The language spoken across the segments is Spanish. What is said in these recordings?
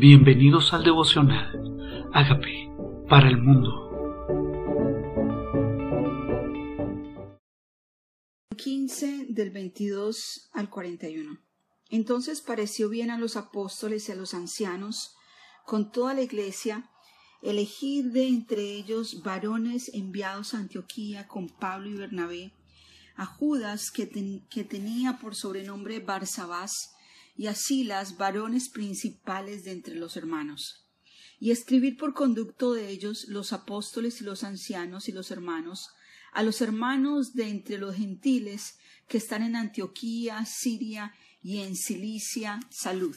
Bienvenidos al devocional. Hágame para el mundo. 15 del 22 al 41. Entonces pareció bien a los apóstoles y a los ancianos, con toda la iglesia, elegir de entre ellos varones enviados a Antioquía con Pablo y Bernabé, a Judas, que, que tenía por sobrenombre Barsabás, y a Silas, varones principales de entre los hermanos, y escribir por conducto de ellos los apóstoles y los ancianos y los hermanos, a los hermanos de entre los gentiles que están en Antioquía, Siria y en Cilicia, salud.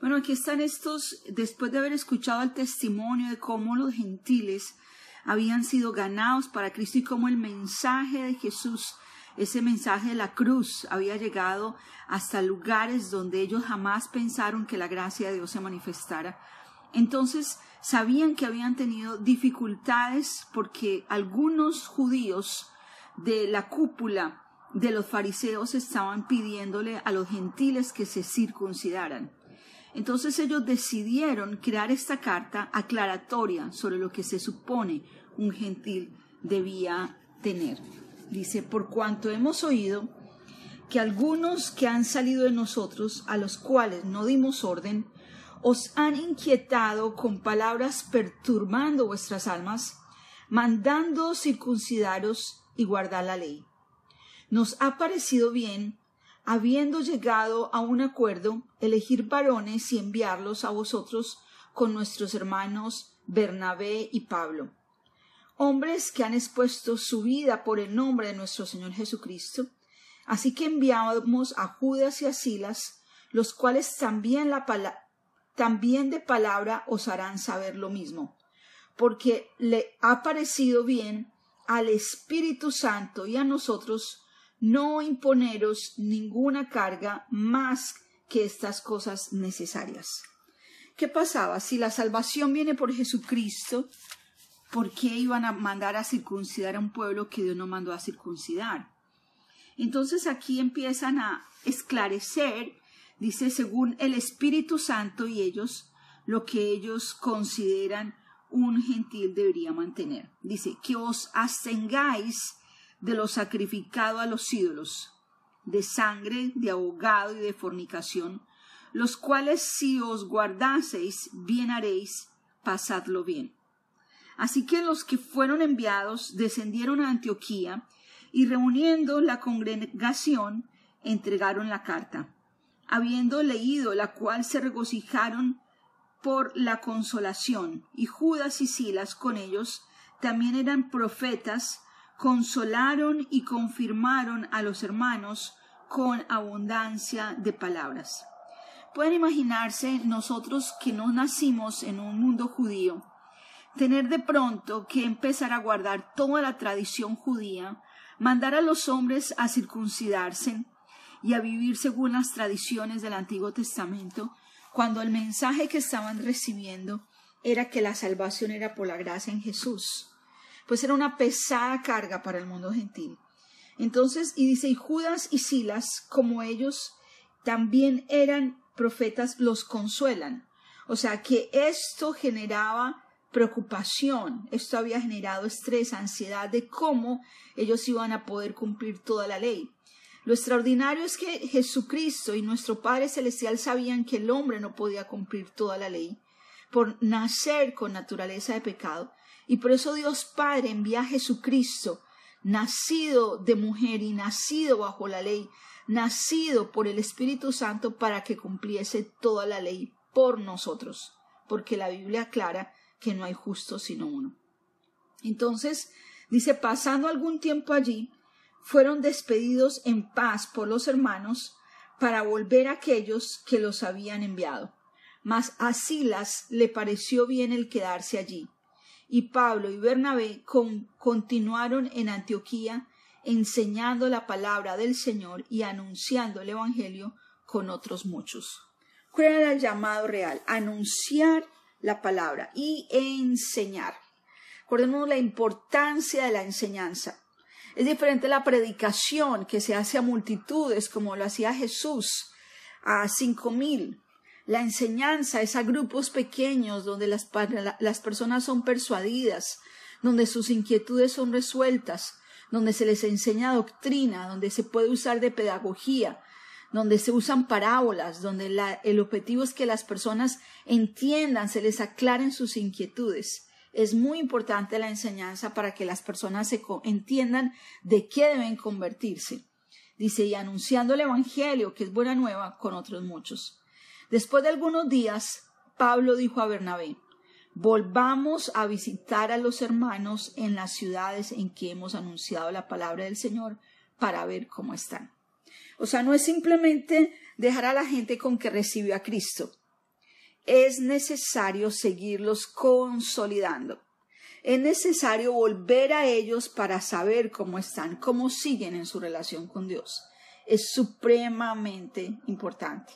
Bueno, aquí están estos, después de haber escuchado el testimonio de cómo los gentiles habían sido ganados para Cristo y cómo el mensaje de Jesús ese mensaje de la cruz había llegado hasta lugares donde ellos jamás pensaron que la gracia de Dios se manifestara. Entonces sabían que habían tenido dificultades porque algunos judíos de la cúpula de los fariseos estaban pidiéndole a los gentiles que se circuncidaran. Entonces ellos decidieron crear esta carta aclaratoria sobre lo que se supone un gentil debía tener. Dice, por cuanto hemos oído que algunos que han salido de nosotros, a los cuales no dimos orden, os han inquietado con palabras perturbando vuestras almas, mandando circuncidaros y guardar la ley. Nos ha parecido bien, habiendo llegado a un acuerdo, elegir varones y enviarlos a vosotros con nuestros hermanos Bernabé y Pablo hombres que han expuesto su vida por el nombre de nuestro Señor Jesucristo. Así que enviamos a Judas y a Silas, los cuales también, la también de palabra os harán saber lo mismo, porque le ha parecido bien al Espíritu Santo y a nosotros no imponeros ninguna carga más que estas cosas necesarias. ¿Qué pasaba? Si la salvación viene por Jesucristo, ¿por qué iban a mandar a circuncidar a un pueblo que Dios no mandó a circuncidar? Entonces aquí empiezan a esclarecer, dice, según el Espíritu Santo y ellos, lo que ellos consideran un gentil debería mantener. Dice, que os abstengáis de lo sacrificado a los ídolos, de sangre, de abogado y de fornicación, los cuales si os guardaseis, bien haréis, pasadlo bien. Así que los que fueron enviados descendieron a Antioquía y reuniendo la congregación entregaron la carta. Habiendo leído la cual se regocijaron por la consolación, y Judas y Silas con ellos también eran profetas, consolaron y confirmaron a los hermanos con abundancia de palabras. Pueden imaginarse nosotros que no nacimos en un mundo judío, tener de pronto que empezar a guardar toda la tradición judía, mandar a los hombres a circuncidarse y a vivir según las tradiciones del Antiguo Testamento, cuando el mensaje que estaban recibiendo era que la salvación era por la gracia en Jesús, pues era una pesada carga para el mundo gentil. Entonces, y dice, y Judas y Silas, como ellos también eran profetas, los consuelan. O sea que esto generaba preocupación, esto había generado estrés, ansiedad de cómo ellos iban a poder cumplir toda la ley. Lo extraordinario es que Jesucristo y nuestro Padre Celestial sabían que el hombre no podía cumplir toda la ley por nacer con naturaleza de pecado, y por eso Dios Padre envía a Jesucristo, nacido de mujer y nacido bajo la ley, nacido por el Espíritu Santo para que cumpliese toda la ley por nosotros, porque la Biblia aclara que no hay justo sino uno. Entonces, dice, pasando algún tiempo allí, fueron despedidos en paz por los hermanos para volver a aquellos que los habían enviado. Mas a Silas le pareció bien el quedarse allí. Y Pablo y Bernabé continuaron en Antioquía enseñando la palabra del Señor y anunciando el Evangelio con otros muchos. ¿Cuál era el llamado real? Anunciar la palabra y enseñar. Recordemos la importancia de la enseñanza. Es diferente la predicación que se hace a multitudes, como lo hacía Jesús, a cinco mil. La enseñanza es a grupos pequeños donde las personas son persuadidas, donde sus inquietudes son resueltas, donde se les enseña doctrina, donde se puede usar de pedagogía, donde se usan parábolas, donde el objetivo es que las personas entiendan, se les aclaren sus inquietudes. Es muy importante la enseñanza para que las personas se entiendan de qué deben convertirse. Dice, y anunciando el Evangelio, que es buena nueva, con otros muchos. Después de algunos días, Pablo dijo a Bernabé, volvamos a visitar a los hermanos en las ciudades en que hemos anunciado la palabra del Señor para ver cómo están. O sea, no es simplemente dejar a la gente con que recibió a Cristo. Es necesario seguirlos consolidando. Es necesario volver a ellos para saber cómo están, cómo siguen en su relación con Dios. Es supremamente importante.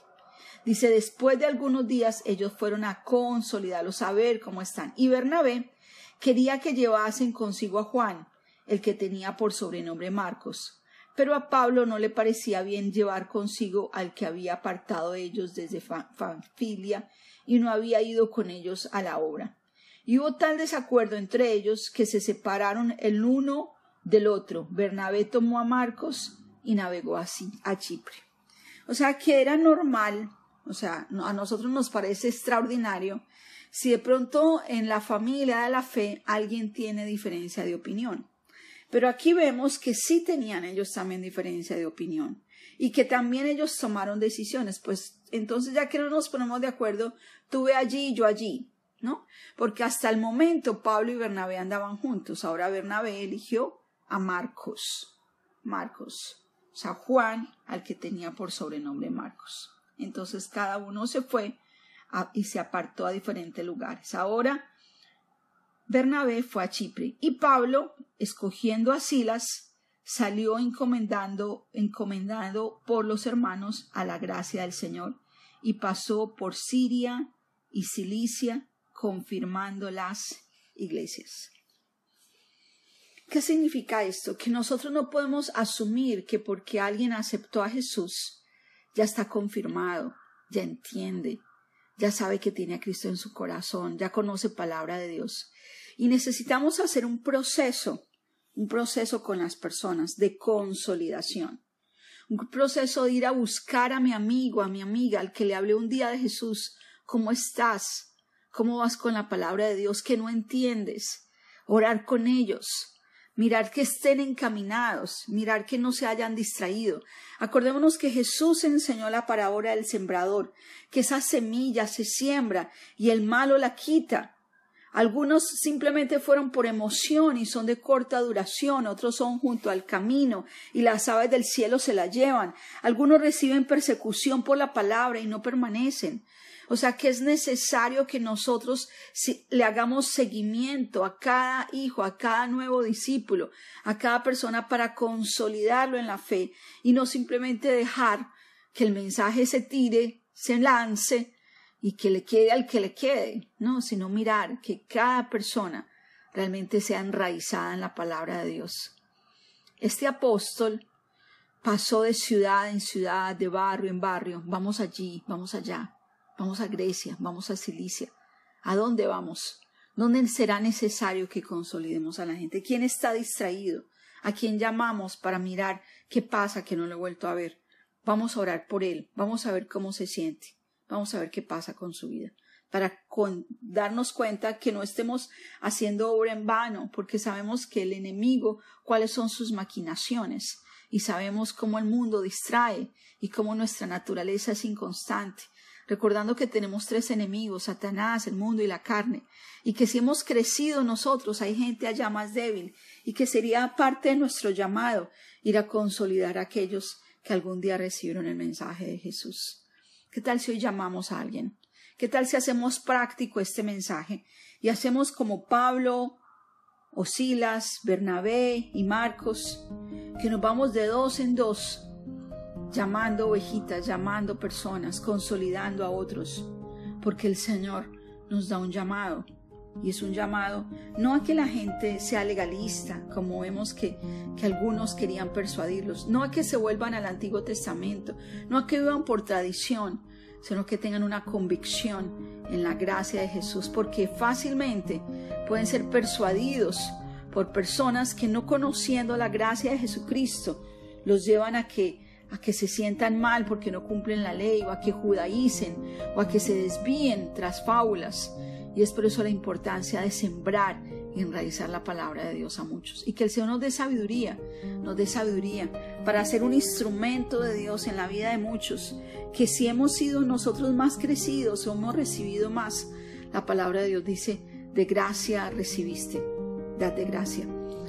Dice, después de algunos días ellos fueron a consolidarlos, a ver cómo están. Y Bernabé quería que llevasen consigo a Juan, el que tenía por sobrenombre Marcos. Pero a Pablo no le parecía bien llevar consigo al que había apartado ellos desde Fanfilia y no había ido con ellos a la obra. Y hubo tal desacuerdo entre ellos que se separaron el uno del otro. Bernabé tomó a Marcos y navegó así a Chipre. O sea que era normal o sea, a nosotros nos parece extraordinario si de pronto en la familia de la fe alguien tiene diferencia de opinión. Pero aquí vemos que sí tenían ellos también diferencia de opinión y que también ellos tomaron decisiones. Pues entonces ya que no nos ponemos de acuerdo, tuve allí y yo allí, ¿no? Porque hasta el momento Pablo y Bernabé andaban juntos. Ahora Bernabé eligió a Marcos. Marcos. O sea, Juan, al que tenía por sobrenombre Marcos. Entonces cada uno se fue y se apartó a diferentes lugares. Ahora Bernabé fue a Chipre y Pablo, escogiendo a Silas, salió encomendando, encomendando por los hermanos a la gracia del Señor y pasó por Siria y Cilicia, confirmando las iglesias. ¿Qué significa esto? Que nosotros no podemos asumir que porque alguien aceptó a Jesús, ya está confirmado, ya entiende, ya sabe que tiene a Cristo en su corazón, ya conoce palabra de Dios. Y necesitamos hacer un proceso, un proceso con las personas de consolidación. Un proceso de ir a buscar a mi amigo, a mi amiga, al que le hablé un día de Jesús. ¿Cómo estás? ¿Cómo vas con la palabra de Dios que no entiendes? Orar con ellos, mirar que estén encaminados, mirar que no se hayan distraído. Acordémonos que Jesús enseñó la parábola del sembrador, que esa semilla se siembra y el malo la quita. Algunos simplemente fueron por emoción y son de corta duración, otros son junto al camino y las aves del cielo se la llevan. Algunos reciben persecución por la palabra y no permanecen. O sea que es necesario que nosotros le hagamos seguimiento a cada hijo, a cada nuevo discípulo, a cada persona para consolidarlo en la fe y no simplemente dejar que el mensaje se tire, se lance y que le quede al que le quede, no, sino mirar que cada persona realmente sea enraizada en la palabra de Dios. Este apóstol pasó de ciudad en ciudad, de barrio en barrio, vamos allí, vamos allá, Vamos a Grecia, vamos a Cilicia. ¿A dónde vamos? ¿Dónde será necesario que consolidemos a la gente? ¿Quién está distraído? ¿A quién llamamos para mirar qué pasa que no lo he vuelto a ver? Vamos a orar por él, vamos a ver cómo se siente, vamos a ver qué pasa con su vida, para darnos cuenta que no estemos haciendo obra en vano, porque sabemos que el enemigo, cuáles son sus maquinaciones, y sabemos cómo el mundo distrae y cómo nuestra naturaleza es inconstante recordando que tenemos tres enemigos, Satanás, el mundo y la carne, y que si hemos crecido nosotros hay gente allá más débil, y que sería parte de nuestro llamado ir a consolidar a aquellos que algún día recibieron el mensaje de Jesús. ¿Qué tal si hoy llamamos a alguien? ¿Qué tal si hacemos práctico este mensaje y hacemos como Pablo, o Silas, Bernabé y Marcos, que nos vamos de dos en dos llamando ovejitas, llamando personas, consolidando a otros, porque el Señor nos da un llamado. Y es un llamado no a que la gente sea legalista, como vemos que, que algunos querían persuadirlos, no a que se vuelvan al Antiguo Testamento, no a que vivan por tradición, sino que tengan una convicción en la gracia de Jesús, porque fácilmente pueden ser persuadidos por personas que no conociendo la gracia de Jesucristo los llevan a que a que se sientan mal porque no cumplen la ley o a que judaicen o a que se desvíen tras fábulas. Y es por eso la importancia de sembrar y enraizar la palabra de Dios a muchos. Y que el Señor nos dé sabiduría, nos dé sabiduría para ser un instrumento de Dios en la vida de muchos. Que si hemos sido nosotros más crecidos hemos recibido más, la palabra de Dios dice, de gracia recibiste, dad de gracia.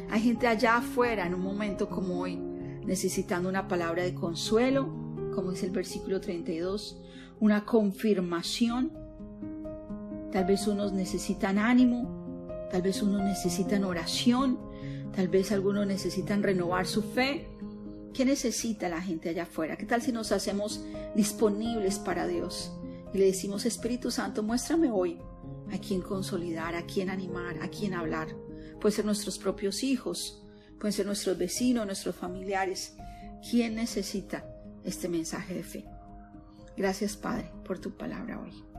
Hay gente allá afuera en un momento como hoy necesitando una palabra de consuelo, como dice el versículo 32, una confirmación. Tal vez unos necesitan ánimo, tal vez unos necesitan oración, tal vez algunos necesitan renovar su fe. ¿Qué necesita la gente allá afuera? ¿Qué tal si nos hacemos disponibles para Dios? Y le decimos, Espíritu Santo, muéstrame hoy a quién consolidar, a quién animar, a quién hablar. Puede ser nuestros propios hijos, pueden ser nuestros vecinos, nuestros familiares. ¿Quién necesita este mensaje de fe? Gracias Padre por tu palabra hoy.